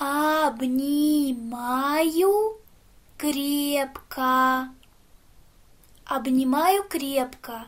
Обнимаю крепко. Обнимаю крепко.